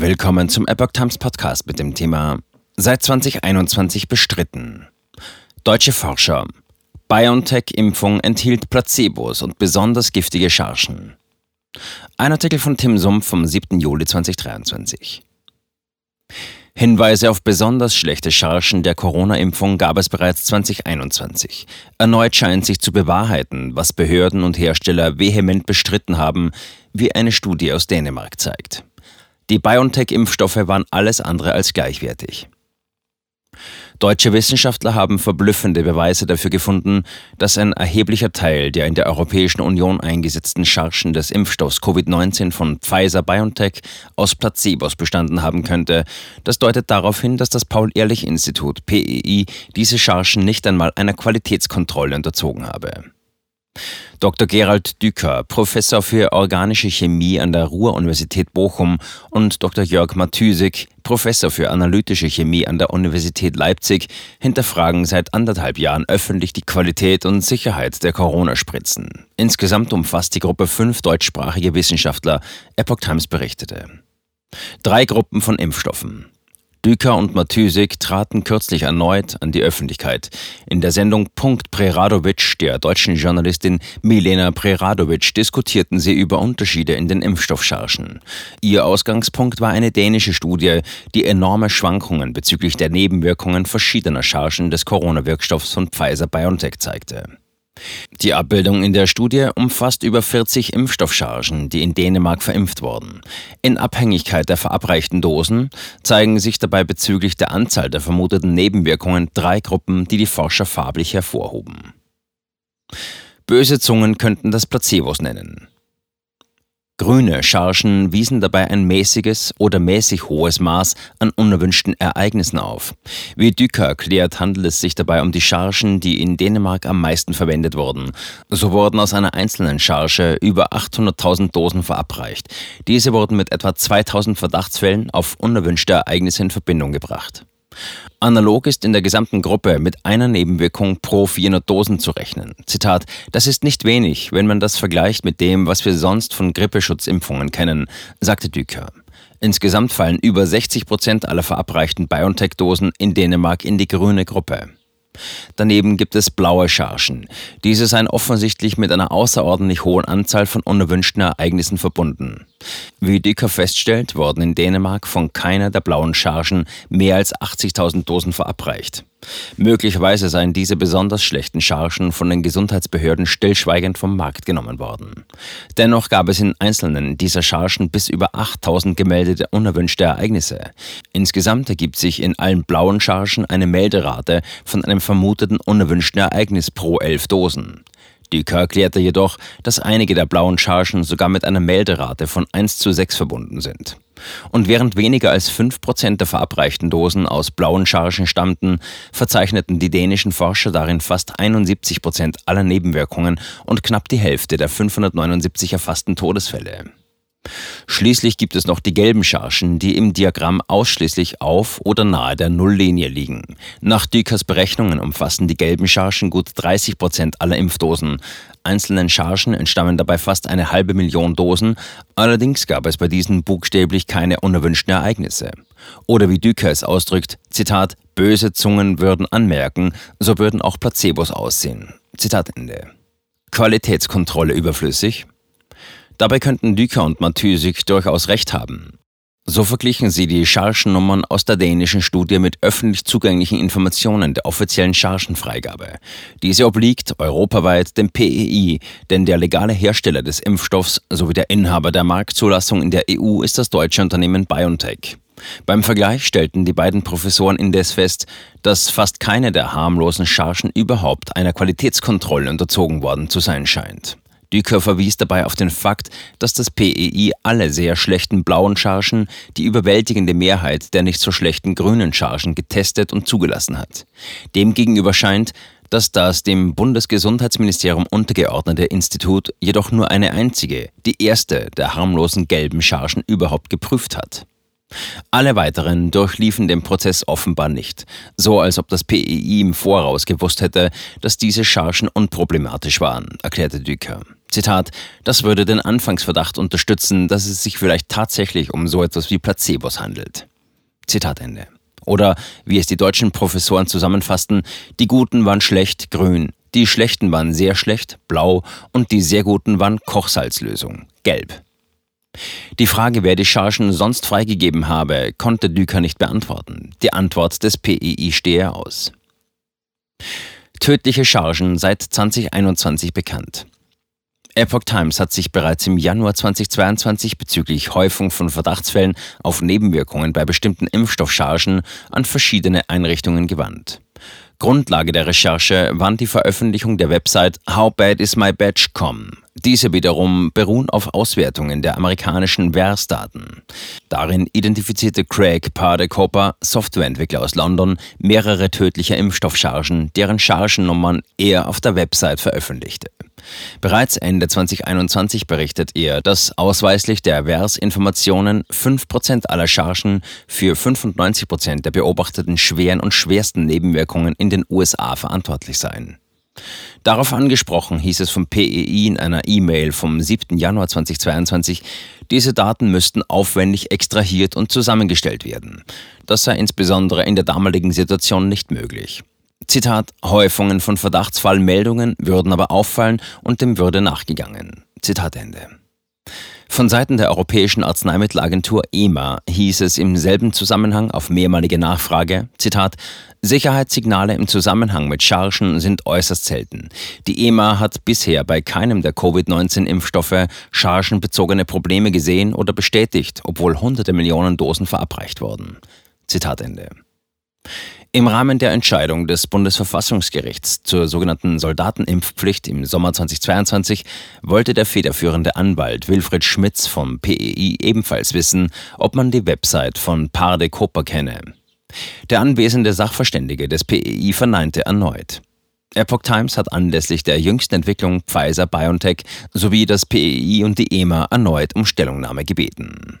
Willkommen zum Epoch Times Podcast mit dem Thema Seit 2021 bestritten. Deutsche Forscher. BioNTech-Impfung enthielt Placebos und besonders giftige Chargen. Ein Artikel von Tim Sumpf vom 7. Juli 2023. Hinweise auf besonders schlechte Chargen der Corona-Impfung gab es bereits 2021. Erneut scheint sich zu bewahrheiten, was Behörden und Hersteller vehement bestritten haben, wie eine Studie aus Dänemark zeigt. Die BioNTech-Impfstoffe waren alles andere als gleichwertig. Deutsche Wissenschaftler haben verblüffende Beweise dafür gefunden, dass ein erheblicher Teil der in der Europäischen Union eingesetzten Chargen des Impfstoffs Covid-19 von Pfizer-BioNTech aus Placebos bestanden haben könnte. Das deutet darauf hin, dass das Paul-Ehrlich-Institut PEI diese Chargen nicht einmal einer Qualitätskontrolle unterzogen habe. Dr. Gerald Düker, Professor für organische Chemie an der Ruhr-Universität Bochum und Dr. Jörg Matysik, Professor für analytische Chemie an der Universität Leipzig, hinterfragen seit anderthalb Jahren öffentlich die Qualität und Sicherheit der Corona-Spritzen. Insgesamt umfasst die Gruppe fünf deutschsprachige Wissenschaftler, Epoch Times berichtete. Drei Gruppen von Impfstoffen. Düker und Matysik traten kürzlich erneut an die Öffentlichkeit. In der Sendung Punkt Preradovic der deutschen Journalistin Milena Preradovic diskutierten sie über Unterschiede in den Impfstoffchargen. Ihr Ausgangspunkt war eine dänische Studie, die enorme Schwankungen bezüglich der Nebenwirkungen verschiedener Chargen des Corona-Wirkstoffs von Pfizer-BioNTech zeigte. Die Abbildung in der Studie umfasst über 40 Impfstoffchargen, die in Dänemark verimpft wurden. In Abhängigkeit der verabreichten Dosen zeigen sich dabei bezüglich der Anzahl der vermuteten Nebenwirkungen drei Gruppen, die die Forscher farblich hervorhoben. Böse Zungen könnten das Placebos nennen. Grüne Chargen wiesen dabei ein mäßiges oder mäßig hohes Maß an unerwünschten Ereignissen auf. Wie Dücker erklärt, handelt es sich dabei um die Chargen, die in Dänemark am meisten verwendet wurden. So wurden aus einer einzelnen Charge über 800.000 Dosen verabreicht. Diese wurden mit etwa 2000 Verdachtsfällen auf unerwünschte Ereignisse in Verbindung gebracht. Analog ist in der gesamten Gruppe mit einer Nebenwirkung pro 400 Dosen zu rechnen. Zitat, das ist nicht wenig, wenn man das vergleicht mit dem, was wir sonst von Grippeschutzimpfungen kennen, sagte Düker. Insgesamt fallen über 60 Prozent aller verabreichten BioNTech-Dosen in Dänemark in die grüne Gruppe. Daneben gibt es blaue Chargen. Diese seien offensichtlich mit einer außerordentlich hohen Anzahl von unerwünschten Ereignissen verbunden. Wie Dicker feststellt, wurden in Dänemark von keiner der blauen Chargen mehr als 80.000 Dosen verabreicht. Möglicherweise seien diese besonders schlechten Chargen von den Gesundheitsbehörden stillschweigend vom Markt genommen worden. Dennoch gab es in einzelnen dieser Chargen bis über 8000 gemeldete unerwünschte Ereignisse. Insgesamt ergibt sich in allen blauen Chargen eine Melderate von einem vermuteten unerwünschten Ereignis pro elf Dosen. Düker erklärte jedoch, dass einige der blauen Chargen sogar mit einer Melderate von 1 zu 6 verbunden sind. Und während weniger als 5% der verabreichten Dosen aus blauen Chargen stammten, verzeichneten die dänischen Forscher darin fast 71% aller Nebenwirkungen und knapp die Hälfte der 579 erfassten Todesfälle. Schließlich gibt es noch die gelben Chargen, die im Diagramm ausschließlich auf oder nahe der Nulllinie liegen. Nach Dükers Berechnungen umfassen die gelben Chargen gut 30 Prozent aller Impfdosen. Einzelnen Chargen entstammen dabei fast eine halbe Million Dosen. Allerdings gab es bei diesen buchstäblich keine unerwünschten Ereignisse. Oder wie Düker es ausdrückt, Zitat, böse Zungen würden anmerken, so würden auch Placebos aussehen. Zitat Ende. Qualitätskontrolle überflüssig? Dabei könnten Düker und Matysik durchaus recht haben. So verglichen sie die Chargennummern aus der dänischen Studie mit öffentlich zugänglichen Informationen der offiziellen Chargenfreigabe. Diese obliegt europaweit dem PEI, denn der legale Hersteller des Impfstoffs sowie der Inhaber der Marktzulassung in der EU ist das deutsche Unternehmen BioNTech. Beim Vergleich stellten die beiden Professoren indes fest, dass fast keine der harmlosen Chargen überhaupt einer Qualitätskontrolle unterzogen worden zu sein scheint. Düker verwies dabei auf den Fakt, dass das PEI alle sehr schlechten blauen Chargen, die überwältigende Mehrheit der nicht so schlechten grünen Chargen getestet und zugelassen hat. Demgegenüber scheint, dass das dem Bundesgesundheitsministerium untergeordnete Institut jedoch nur eine einzige, die erste der harmlosen gelben Chargen überhaupt geprüft hat. Alle weiteren durchliefen den Prozess offenbar nicht, so als ob das PEI im Voraus gewusst hätte, dass diese Chargen unproblematisch waren, erklärte Düker. Zitat, das würde den Anfangsverdacht unterstützen, dass es sich vielleicht tatsächlich um so etwas wie Placebos handelt. Zitat Ende. Oder wie es die deutschen Professoren zusammenfassten, die Guten waren schlecht, grün, die Schlechten waren sehr schlecht, blau und die sehr Guten waren Kochsalzlösung, gelb. Die Frage, wer die Chargen sonst freigegeben habe, konnte Düker nicht beantworten. Die Antwort des PEI stehe aus. Tödliche Chargen seit 2021 bekannt. Epoch Times hat sich bereits im Januar 2022 bezüglich Häufung von Verdachtsfällen auf Nebenwirkungen bei bestimmten Impfstoffchargen an verschiedene Einrichtungen gewandt. Grundlage der Recherche waren die Veröffentlichung der Website howbadismybadge.com. Diese wiederum beruhen auf Auswertungen der amerikanischen VERS-Daten. Darin identifizierte Craig Pardekoper, Softwareentwickler aus London, mehrere tödliche Impfstoffchargen, deren Chargennummern er auf der Website veröffentlichte. Bereits Ende 2021 berichtet er, dass ausweislich der VERS-Informationen 5% aller Chargen für 95% der beobachteten schweren und schwersten Nebenwirkungen in den USA verantwortlich seien. Darauf angesprochen hieß es vom PEI in einer E-Mail vom 7. Januar 2022, diese Daten müssten aufwendig extrahiert und zusammengestellt werden. Das sei insbesondere in der damaligen Situation nicht möglich. Zitat, Häufungen von Verdachtsfallmeldungen würden aber auffallen und dem würde nachgegangen. Zitat Ende. Von Seiten der Europäischen Arzneimittelagentur EMA hieß es im selben Zusammenhang auf mehrmalige Nachfrage, Zitat, Sicherheitssignale im Zusammenhang mit Chargen sind äußerst selten. Die EMA hat bisher bei keinem der Covid-19-Impfstoffe chargenbezogene Probleme gesehen oder bestätigt, obwohl hunderte Millionen Dosen verabreicht wurden. Zitat Ende. Im Rahmen der Entscheidung des Bundesverfassungsgerichts zur sogenannten Soldatenimpfpflicht im Sommer 2022 wollte der federführende Anwalt Wilfried Schmitz vom PEI ebenfalls wissen, ob man die Website von Parde Koper kenne. Der anwesende Sachverständige des PEI verneinte erneut. Epoch Times hat anlässlich der jüngsten Entwicklung Pfizer BioNTech sowie das PEI und die EMA erneut um Stellungnahme gebeten.